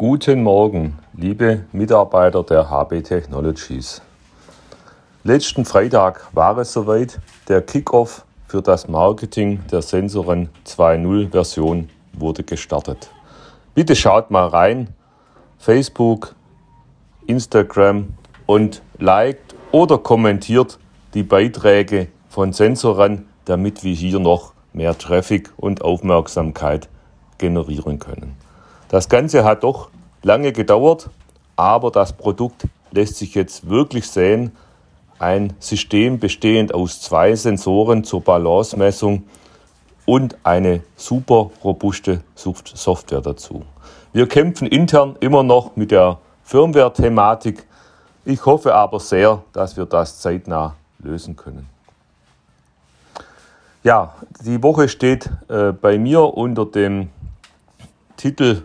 Guten Morgen, liebe Mitarbeiter der HB Technologies. Letzten Freitag war es soweit. Der Kickoff für das Marketing der Sensoren 2.0 Version wurde gestartet. Bitte schaut mal rein. Facebook, Instagram und liked oder kommentiert die Beiträge von Sensoren, damit wir hier noch mehr Traffic und Aufmerksamkeit generieren können. Das Ganze hat doch lange gedauert, aber das Produkt lässt sich jetzt wirklich sehen. Ein System bestehend aus zwei Sensoren zur Balancemessung und eine super robuste Software dazu. Wir kämpfen intern immer noch mit der Firmware-Thematik. Ich hoffe aber sehr, dass wir das zeitnah lösen können. Ja, die Woche steht äh, bei mir unter dem Titel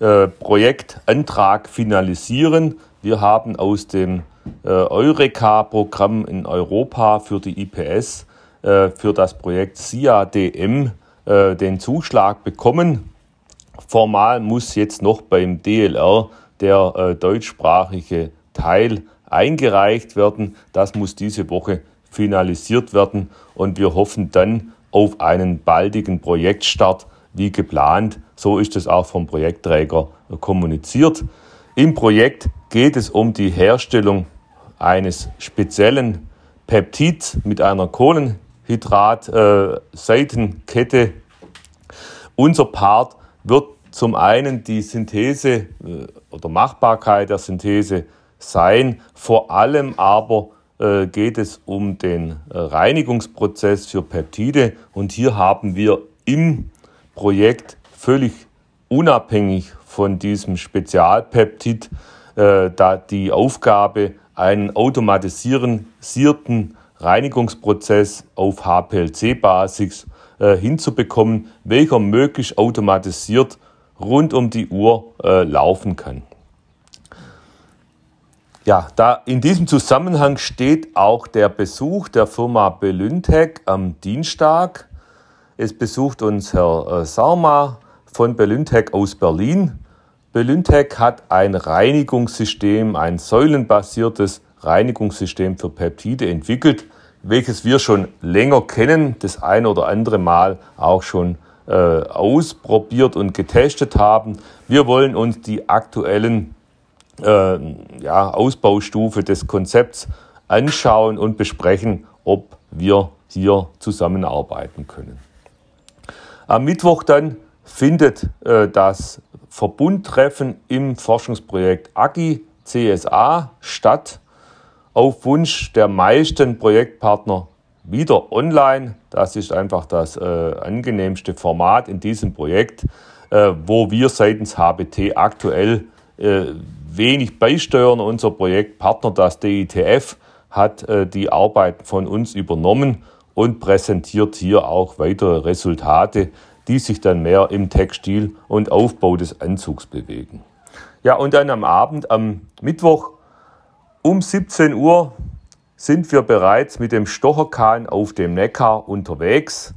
äh, Projektantrag finalisieren. Wir haben aus dem äh, Eureka-Programm in Europa für die IPS äh, für das Projekt SIA-DM den Zuschlag bekommen. Formal muss jetzt noch beim DLR der deutschsprachige Teil eingereicht werden. Das muss diese Woche finalisiert werden und wir hoffen dann auf einen baldigen Projektstart wie geplant. So ist es auch vom Projektträger kommuniziert. Im Projekt geht es um die Herstellung eines speziellen Peptids mit einer Kohlenhydrat-Seitenkette. Äh, Unser Part wird zum einen die Synthese äh, oder Machbarkeit der Synthese sein, vor allem aber äh, geht es um den Reinigungsprozess für Peptide und hier haben wir im Projekt völlig unabhängig von diesem Spezialpeptid äh, da die Aufgabe, einen automatisierten Reinigungsprozess auf HPLC-Basis äh, hinzubekommen, welcher möglichst automatisiert rund um die Uhr äh, laufen kann. Ja, da in diesem Zusammenhang steht auch der Besuch der Firma Belyntech am Dienstag es besucht uns Herr äh, Sarma von Belyntech aus Berlin. Belyntech hat ein Reinigungssystem, ein säulenbasiertes Reinigungssystem für Peptide entwickelt, welches wir schon länger kennen, das ein oder andere Mal auch schon äh, ausprobiert und getestet haben. Wir wollen uns die aktuellen äh, ja, Ausbaustufe des Konzepts anschauen und besprechen, ob wir hier zusammenarbeiten können. Am Mittwoch dann findet äh, das Verbundtreffen im Forschungsprojekt AGI CSA statt. Auf Wunsch der meisten Projektpartner wieder online. Das ist einfach das äh, angenehmste Format in diesem Projekt, äh, wo wir seitens HBT aktuell äh, wenig beisteuern. Unser Projektpartner, das DITF, hat äh, die Arbeiten von uns übernommen und präsentiert hier auch weitere Resultate, die sich dann mehr im Textil und Aufbau des Anzugs bewegen. Ja, und dann am Abend, am Mittwoch um 17 Uhr sind wir bereits mit dem Stocherkahn auf dem Neckar unterwegs.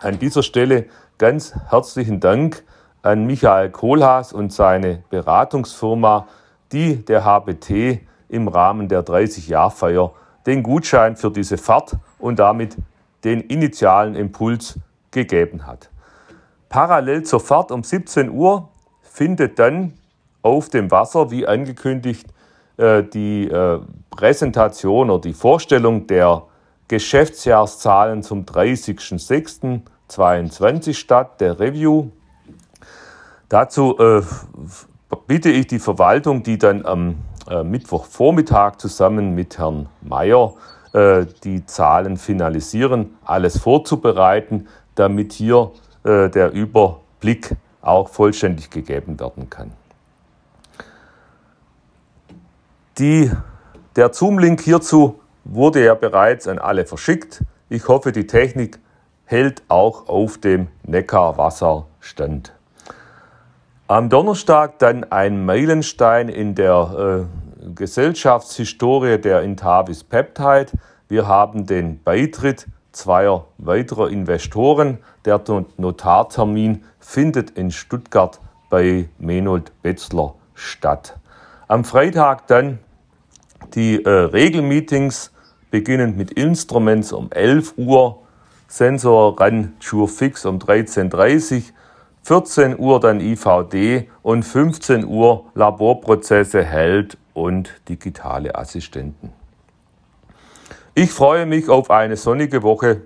An dieser Stelle ganz herzlichen Dank an Michael Kohlhaas und seine Beratungsfirma, die der HBT im Rahmen der 30-Jahr-Feier den Gutschein für diese Fahrt und damit den initialen Impuls gegeben hat. Parallel zur Fahrt um 17 Uhr findet dann auf dem Wasser, wie angekündigt, äh, die äh, Präsentation oder die Vorstellung der Geschäftsjahreszahlen zum 30.06.2022 statt, der Review. Dazu äh, bitte ich die Verwaltung, die dann am Mittwochvormittag zusammen mit Herrn Mayer die Zahlen finalisieren, alles vorzubereiten, damit hier der Überblick auch vollständig gegeben werden kann. Die, der Zoom-Link hierzu wurde ja bereits an alle verschickt. Ich hoffe, die Technik hält auch auf dem Neckarwasser stand. Am Donnerstag dann ein Meilenstein in der äh, Gesellschaftshistorie der Intavis Peptide. Wir haben den Beitritt zweier weiterer Investoren. Der Notartermin findet in Stuttgart bei Menold Betzler statt. Am Freitag dann die äh, Regelmeetings, beginnend mit Instruments um 11 Uhr, Sensor Sure Fix um 13.30 Uhr, 14 Uhr dann IVD und 15 Uhr Laborprozesse Held und digitale Assistenten. Ich freue mich auf eine sonnige Woche